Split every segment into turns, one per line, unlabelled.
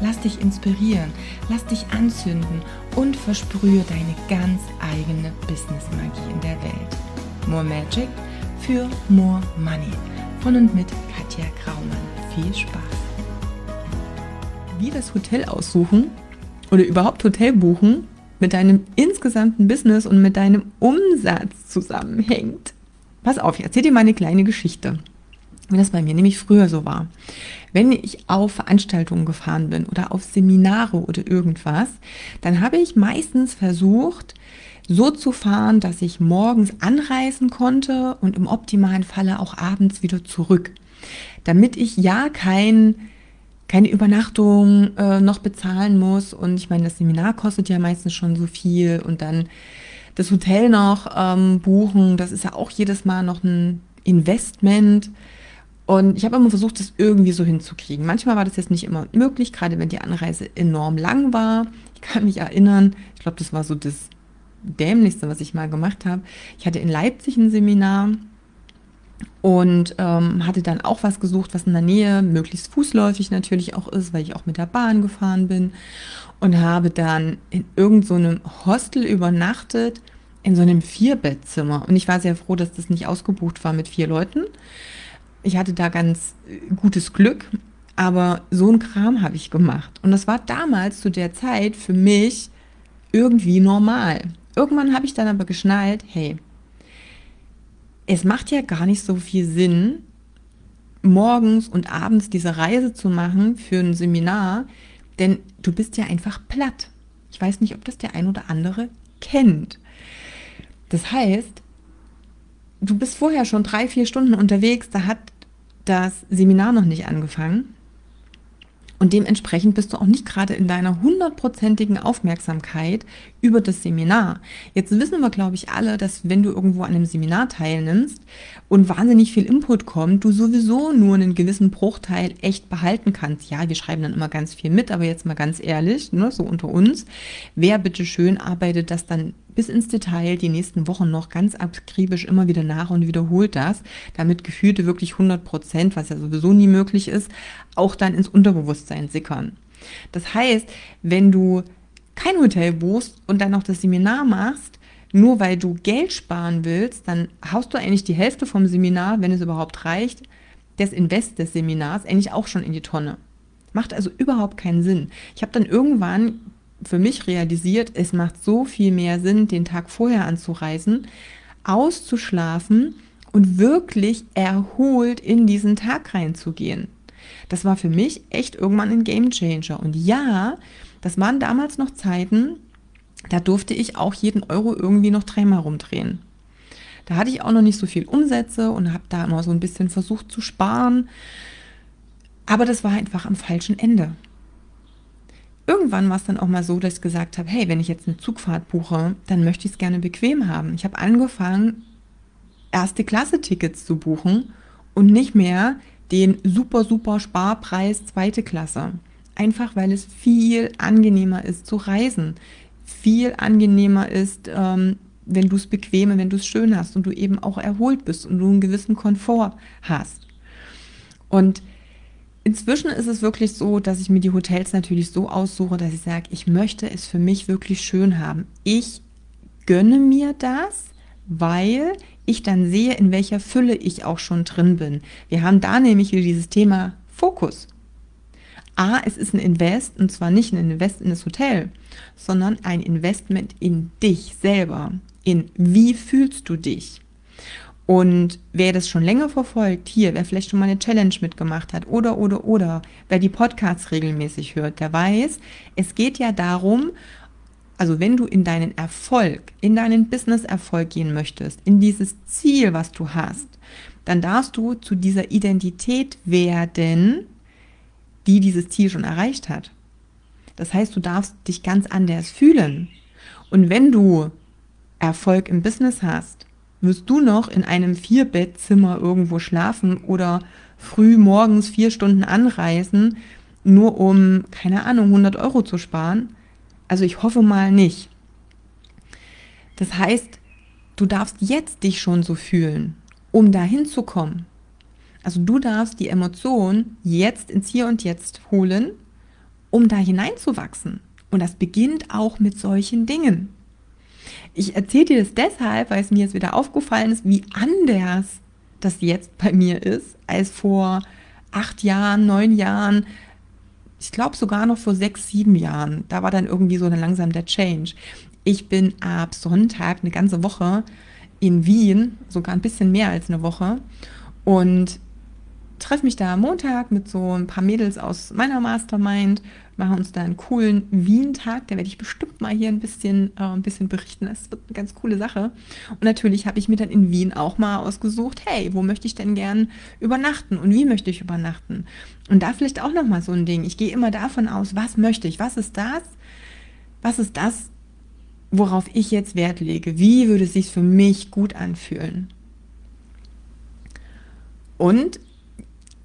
Lass dich inspirieren, lass dich anzünden und versprühe deine ganz eigene Business-Magie in der Welt. More Magic für More Money. Von und mit Katja Kraumann. Viel Spaß.
Wie das Hotel aussuchen oder überhaupt Hotel buchen mit deinem insgesamten Business und mit deinem Umsatz zusammenhängt. Pass auf, ich erzähle dir mal eine kleine Geschichte wie das bei mir nämlich früher so war. Wenn ich auf Veranstaltungen gefahren bin oder auf Seminare oder irgendwas, dann habe ich meistens versucht, so zu fahren, dass ich morgens anreisen konnte und im optimalen Falle auch abends wieder zurück. Damit ich ja kein, keine Übernachtung äh, noch bezahlen muss. Und ich meine, das Seminar kostet ja meistens schon so viel und dann das Hotel noch ähm, buchen, das ist ja auch jedes Mal noch ein Investment. Und ich habe immer versucht, das irgendwie so hinzukriegen. Manchmal war das jetzt nicht immer möglich, gerade wenn die Anreise enorm lang war. Ich kann mich erinnern, ich glaube, das war so das Dämlichste, was ich mal gemacht habe. Ich hatte in Leipzig ein Seminar und ähm, hatte dann auch was gesucht, was in der Nähe, möglichst fußläufig natürlich auch ist, weil ich auch mit der Bahn gefahren bin und habe dann in irgendeinem so Hostel übernachtet, in so einem Vierbettzimmer. Und ich war sehr froh, dass das nicht ausgebucht war mit vier Leuten ich hatte da ganz äh, gutes Glück, aber so ein Kram habe ich gemacht. Und das war damals zu der Zeit für mich irgendwie normal. Irgendwann habe ich dann aber geschnallt, hey, es macht ja gar nicht so viel Sinn, morgens und abends diese Reise zu machen für ein Seminar, denn du bist ja einfach platt. Ich weiß nicht, ob das der ein oder andere kennt. Das heißt, du bist vorher schon drei, vier Stunden unterwegs, da hat das Seminar noch nicht angefangen. Und dementsprechend bist du auch nicht gerade in deiner hundertprozentigen Aufmerksamkeit über das Seminar. Jetzt wissen wir, glaube ich, alle, dass wenn du irgendwo an einem Seminar teilnimmst und wahnsinnig viel Input kommt, du sowieso nur einen gewissen Bruchteil echt behalten kannst. Ja, wir schreiben dann immer ganz viel mit, aber jetzt mal ganz ehrlich, ne, so unter uns, wer bitte schön arbeitet das dann bis ins Detail die nächsten Wochen noch ganz akribisch immer wieder nach und wiederholt das, damit gefühlte wirklich 100 Prozent, was ja sowieso nie möglich ist, auch dann ins Unterbewusstsein sickern. Das heißt, wenn du kein Hotel buchst und dann noch das Seminar machst, nur weil du Geld sparen willst, dann haust du eigentlich die Hälfte vom Seminar, wenn es überhaupt reicht, des Invest des Seminars eigentlich auch schon in die Tonne. Macht also überhaupt keinen Sinn. Ich habe dann irgendwann für mich realisiert, es macht so viel mehr Sinn, den Tag vorher anzureisen, auszuschlafen und wirklich erholt in diesen Tag reinzugehen. Das war für mich echt irgendwann ein Game Changer. Und ja, das waren damals noch Zeiten, da durfte ich auch jeden Euro irgendwie noch dreimal rumdrehen. Da hatte ich auch noch nicht so viel Umsätze und habe da immer so ein bisschen versucht zu sparen. Aber das war einfach am falschen Ende. Irgendwann war es dann auch mal so, dass ich gesagt habe, hey, wenn ich jetzt eine Zugfahrt buche, dann möchte ich es gerne bequem haben. Ich habe angefangen, erste Klasse Tickets zu buchen und nicht mehr den super, super Sparpreis zweite Klasse. Einfach weil es viel angenehmer ist zu reisen. Viel angenehmer ist, ähm, wenn du es bequem, wenn du es schön hast und du eben auch erholt bist und du einen gewissen Komfort hast. Und inzwischen ist es wirklich so, dass ich mir die Hotels natürlich so aussuche, dass ich sage, ich möchte es für mich wirklich schön haben. Ich gönne mir das, weil ich dann sehe, in welcher Fülle ich auch schon drin bin. Wir haben da nämlich wieder dieses Thema Fokus. A, es ist ein Invest und zwar nicht ein Invest in das Hotel, sondern ein Investment in dich selber. In wie fühlst du dich? Und wer das schon länger verfolgt, hier, wer vielleicht schon mal eine Challenge mitgemacht hat oder, oder, oder, wer die Podcasts regelmäßig hört, der weiß, es geht ja darum, also wenn du in deinen Erfolg, in deinen Business-Erfolg gehen möchtest, in dieses Ziel, was du hast, dann darfst du zu dieser Identität werden, die dieses Ziel schon erreicht hat. Das heißt, du darfst dich ganz anders fühlen. Und wenn du Erfolg im Business hast, wirst du noch in einem Vierbettzimmer irgendwo schlafen oder früh morgens vier Stunden anreisen, nur um, keine Ahnung, 100 Euro zu sparen? Also ich hoffe mal nicht. Das heißt, du darfst jetzt dich schon so fühlen, um dahin zu kommen. Also du darfst die Emotion jetzt ins Hier und Jetzt holen, um da hineinzuwachsen. Und das beginnt auch mit solchen Dingen. Ich erzähle dir das deshalb, weil es mir jetzt wieder aufgefallen ist, wie anders das jetzt bei mir ist, als vor acht Jahren, neun Jahren, ich glaube sogar noch vor sechs, sieben Jahren. Da war dann irgendwie so dann langsam der Change. Ich bin ab Sonntag eine ganze Woche in Wien, sogar ein bisschen mehr als eine Woche. Und treffe mich da am Montag mit so ein paar Mädels aus meiner Mastermind, machen uns da einen coolen Wien-Tag. Da werde ich bestimmt mal hier ein bisschen, äh, ein bisschen berichten. Das wird eine ganz coole Sache. Und natürlich habe ich mir dann in Wien auch mal ausgesucht, hey, wo möchte ich denn gern übernachten und wie möchte ich übernachten? Und da vielleicht auch nochmal so ein Ding. Ich gehe immer davon aus, was möchte ich? Was ist das? Was ist das, worauf ich jetzt Wert lege? Wie würde es sich für mich gut anfühlen? Und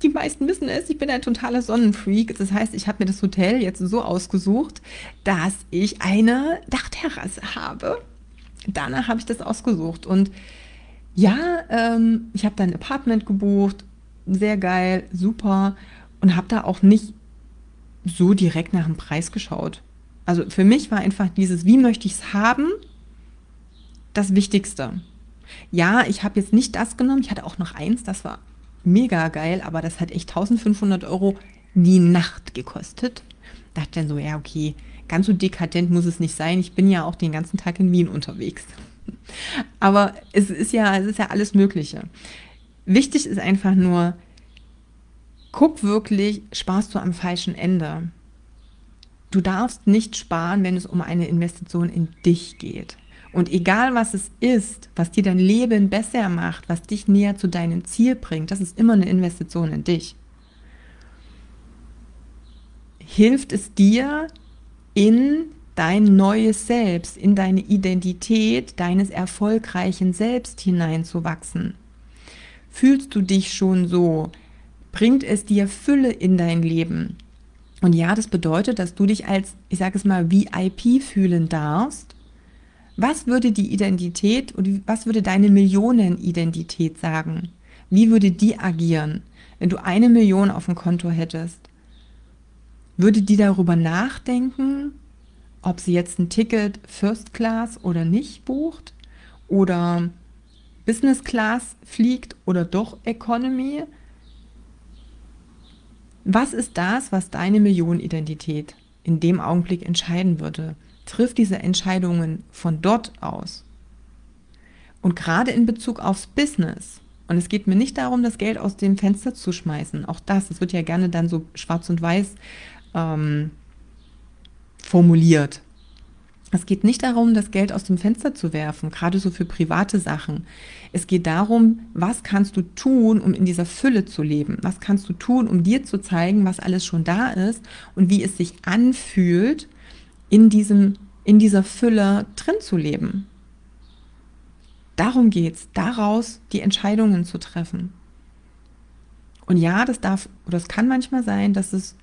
die meisten wissen es, ich bin ein totaler Sonnenfreak. Das heißt, ich habe mir das Hotel jetzt so ausgesucht, dass ich eine Dachterrasse habe. Danach habe ich das ausgesucht. Und ja, ähm, ich habe da ein Apartment gebucht. Sehr geil, super. Und habe da auch nicht so direkt nach dem Preis geschaut. Also für mich war einfach dieses, wie möchte ich es haben, das Wichtigste. Ja, ich habe jetzt nicht das genommen. Ich hatte auch noch eins, das war mega geil, aber das hat echt 1500 Euro die Nacht gekostet. Dachte dann so, ja, okay, ganz so dekadent muss es nicht sein. Ich bin ja auch den ganzen Tag in Wien unterwegs. Aber es ist ja, es ist ja alles Mögliche. Wichtig ist einfach nur, guck wirklich, sparst du am falschen Ende. Du darfst nicht sparen, wenn es um eine Investition in dich geht. Und egal was es ist, was dir dein Leben besser macht, was dich näher zu deinem Ziel bringt, das ist immer eine Investition in dich. Hilft es dir, in dein neues Selbst, in deine Identität deines erfolgreichen Selbst hineinzuwachsen? Fühlst du dich schon so? Bringt es dir Fülle in dein Leben? Und ja, das bedeutet, dass du dich als, ich sage es mal, VIP fühlen darfst was würde die Identität und was würde deine Millionenidentität sagen? Wie würde die agieren, wenn du eine Million auf dem Konto hättest? Würde die darüber nachdenken, ob sie jetzt ein Ticket First Class oder nicht bucht oder Business Class fliegt oder doch Economy? Was ist das, was deine Millionenidentität in dem Augenblick entscheiden würde? Triff diese Entscheidungen von dort aus. Und gerade in Bezug aufs Business. Und es geht mir nicht darum, das Geld aus dem Fenster zu schmeißen. Auch das, das wird ja gerne dann so schwarz und weiß ähm, formuliert. Es geht nicht darum, das Geld aus dem Fenster zu werfen, gerade so für private Sachen. Es geht darum, was kannst du tun, um in dieser Fülle zu leben? Was kannst du tun, um dir zu zeigen, was alles schon da ist und wie es sich anfühlt, in, diesem, in dieser Fülle drin zu leben. Darum geht es, daraus die Entscheidungen zu treffen. Und ja, das darf oder es kann manchmal sein, dass es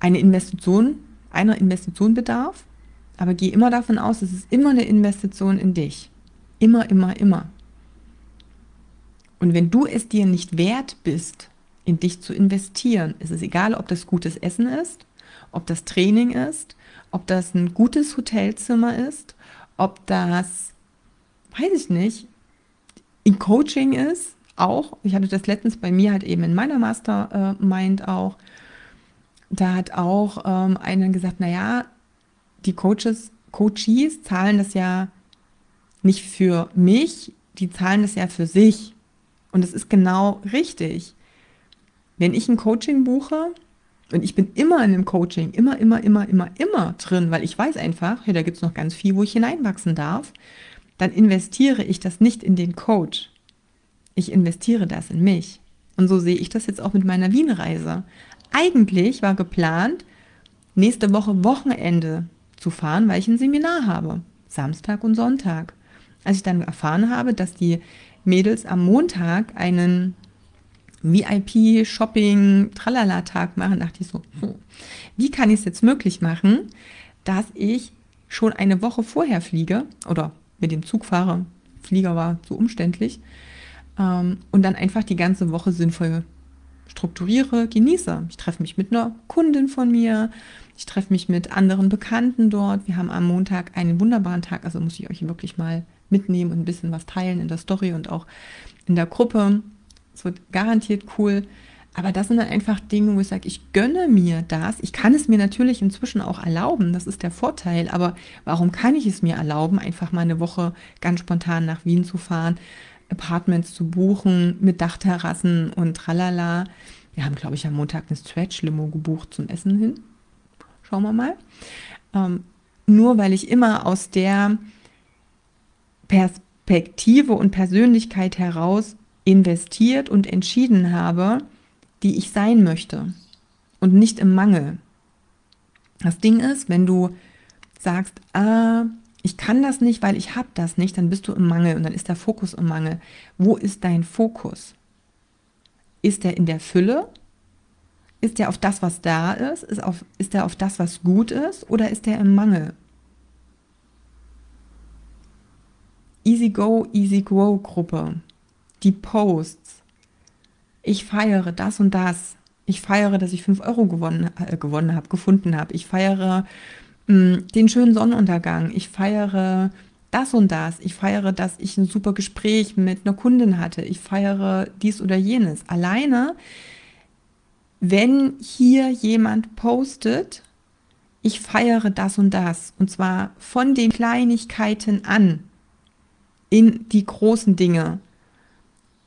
eine Investition, einer Investition bedarf, aber geh immer davon aus, es ist immer eine Investition in dich. Immer, immer, immer. Und wenn du es dir nicht wert bist, in dich zu investieren, ist es egal, ob das gutes Essen ist, ob das Training ist, ob das ein gutes Hotelzimmer ist, ob das, weiß ich nicht, in Coaching ist, auch. Ich hatte das letztens bei mir halt eben in meiner Mastermind auch. Da hat auch ähm, einer gesagt, naja, die Coaches, Coaches zahlen das ja nicht für mich, die zahlen das ja für sich. Und es ist genau richtig. Wenn ich ein Coaching buche, und ich bin immer in dem Coaching, immer, immer, immer, immer, immer drin, weil ich weiß einfach, hey, da gibt es noch ganz viel, wo ich hineinwachsen darf. Dann investiere ich das nicht in den Coach. Ich investiere das in mich. Und so sehe ich das jetzt auch mit meiner Wien-Reise. Eigentlich war geplant, nächste Woche Wochenende zu fahren, weil ich ein Seminar habe. Samstag und Sonntag. Als ich dann erfahren habe, dass die Mädels am Montag einen VIP-Shopping-Tralala-Tag machen, dachte ich so, hm, wie kann ich es jetzt möglich machen, dass ich schon eine Woche vorher fliege oder mit dem Zug fahre. Flieger war zu umständlich. Ähm, und dann einfach die ganze Woche sinnvoll strukturiere, genieße. Ich treffe mich mit einer Kundin von mir, ich treffe mich mit anderen Bekannten dort. Wir haben am Montag einen wunderbaren Tag, also muss ich euch wirklich mal mitnehmen und ein bisschen was teilen in der Story und auch in der Gruppe. Es wird garantiert cool. Aber das sind dann einfach Dinge, wo ich sage, ich gönne mir das. Ich kann es mir natürlich inzwischen auch erlauben. Das ist der Vorteil. Aber warum kann ich es mir erlauben, einfach mal eine Woche ganz spontan nach Wien zu fahren, Apartments zu buchen mit Dachterrassen und tralala. Wir haben, glaube ich, am Montag eine Stretch-Limo gebucht zum Essen hin. Schauen wir mal. Ähm, nur weil ich immer aus der Perspektive und Persönlichkeit heraus investiert und entschieden habe, die ich sein möchte und nicht im Mangel. Das Ding ist, wenn du sagst, ah, ich kann das nicht, weil ich habe das nicht, dann bist du im Mangel und dann ist der Fokus im Mangel. Wo ist dein Fokus? Ist er in der Fülle? Ist er auf das, was da ist? Ist, auf, ist er auf das, was gut ist? Oder ist er im Mangel? Easy Go, Easy Grow Gruppe. Die Posts. Ich feiere das und das. Ich feiere, dass ich 5 Euro gewonnen, äh, gewonnen habe, gefunden habe. Ich feiere, Mm, den schönen Sonnenuntergang. Ich feiere das und das. Ich feiere, dass ich ein super Gespräch mit einer Kundin hatte. Ich feiere dies oder jenes. Alleine, wenn hier jemand postet, ich feiere das und das. Und zwar von den Kleinigkeiten an in die großen Dinge.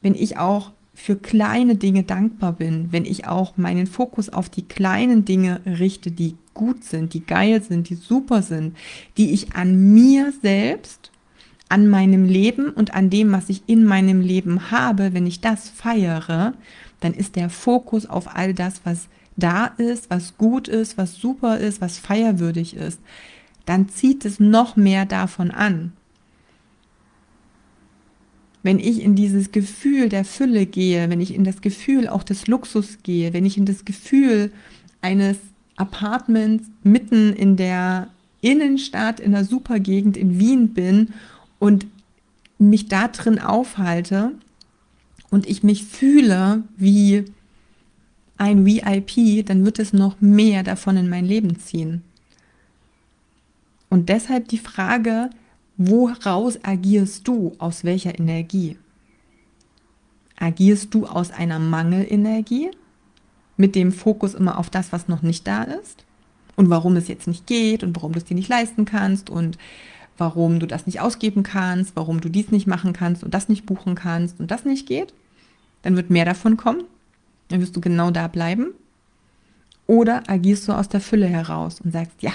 Wenn ich auch für kleine Dinge dankbar bin, wenn ich auch meinen Fokus auf die kleinen Dinge richte, die gut sind, die geil sind, die super sind, die ich an mir selbst, an meinem Leben und an dem, was ich in meinem Leben habe, wenn ich das feiere, dann ist der Fokus auf all das, was da ist, was gut ist, was super ist, was feierwürdig ist, dann zieht es noch mehr davon an. Wenn ich in dieses Gefühl der Fülle gehe, wenn ich in das Gefühl auch des Luxus gehe, wenn ich in das Gefühl eines Apartments mitten in der Innenstadt in der Supergegend in Wien bin und mich da drin aufhalte und ich mich fühle wie ein VIP, dann wird es noch mehr davon in mein Leben ziehen. Und deshalb die Frage, woraus agierst du, aus welcher Energie? Agierst du aus einer Mangelenergie mit dem Fokus immer auf das, was noch nicht da ist und warum es jetzt nicht geht und warum du es dir nicht leisten kannst und warum du das nicht ausgeben kannst, warum du dies nicht machen kannst und das nicht buchen kannst und das nicht geht, dann wird mehr davon kommen. Dann wirst du genau da bleiben. Oder agierst du aus der Fülle heraus und sagst, ja,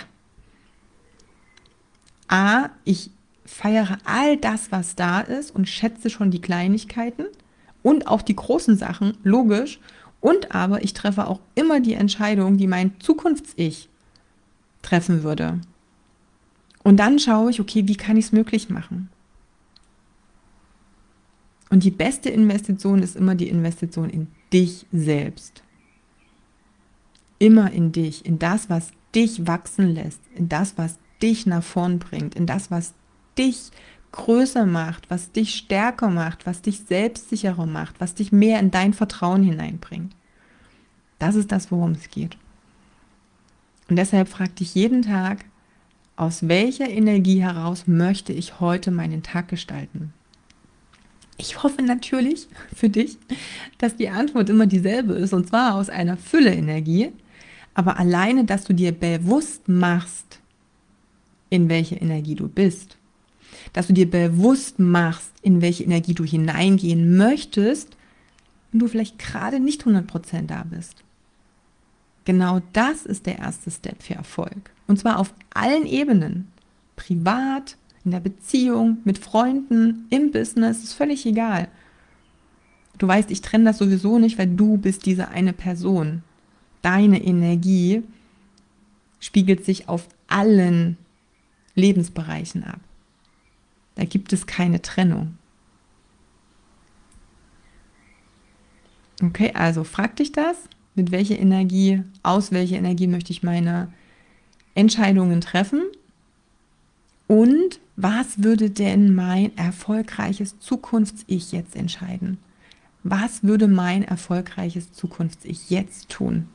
A, ich feiere all das, was da ist und schätze schon die Kleinigkeiten und auch die großen Sachen, logisch, und aber ich treffe auch immer die Entscheidung, die mein Zukunfts-Ich treffen würde. Und dann schaue ich, okay, wie kann ich es möglich machen? Und die beste Investition ist immer die Investition in dich selbst. Immer in dich, in das, was dich wachsen lässt, in das, was dich nach vorn bringt, in das, was dich größer macht, was dich stärker macht, was dich selbstsicherer macht, was dich mehr in dein Vertrauen hineinbringt. Das ist das, worum es geht. Und deshalb frag dich jeden Tag, aus welcher Energie heraus möchte ich heute meinen Tag gestalten? Ich hoffe natürlich für dich, dass die Antwort immer dieselbe ist, und zwar aus einer Fülle-Energie. Aber alleine, dass du dir bewusst machst, in welche Energie du bist, dass du dir bewusst machst, in welche Energie du hineingehen möchtest, wenn du vielleicht gerade nicht 100% da bist. Genau das ist der erste Step für Erfolg. Und zwar auf allen Ebenen. Privat, in der Beziehung, mit Freunden, im Business, ist völlig egal. Du weißt, ich trenne das sowieso nicht, weil du bist diese eine Person. Deine Energie spiegelt sich auf allen Lebensbereichen ab. Da gibt es keine Trennung. Okay, also frag dich das, mit welcher Energie, aus welcher Energie möchte ich meine Entscheidungen treffen und was würde denn mein erfolgreiches Zukunfts-Ich jetzt entscheiden? Was würde mein erfolgreiches Zukunfts-Ich jetzt tun?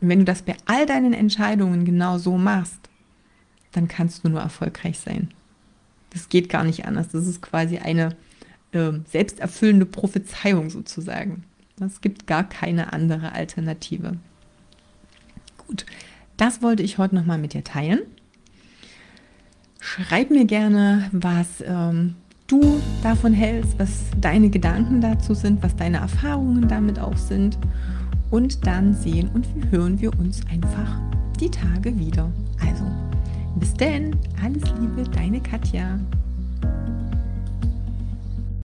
Wenn du das bei all deinen Entscheidungen genau so machst, dann kannst du nur erfolgreich sein. Das geht gar nicht anders. Das ist quasi eine äh, selbsterfüllende Prophezeiung sozusagen. Es gibt gar keine andere Alternative. Gut, das wollte ich heute nochmal mit dir teilen. Schreib mir gerne, was ähm, du davon hältst, was deine Gedanken dazu sind, was deine Erfahrungen damit auch sind. Und dann sehen und hören wir uns einfach die Tage wieder. Also, bis denn, alles Liebe, deine Katja.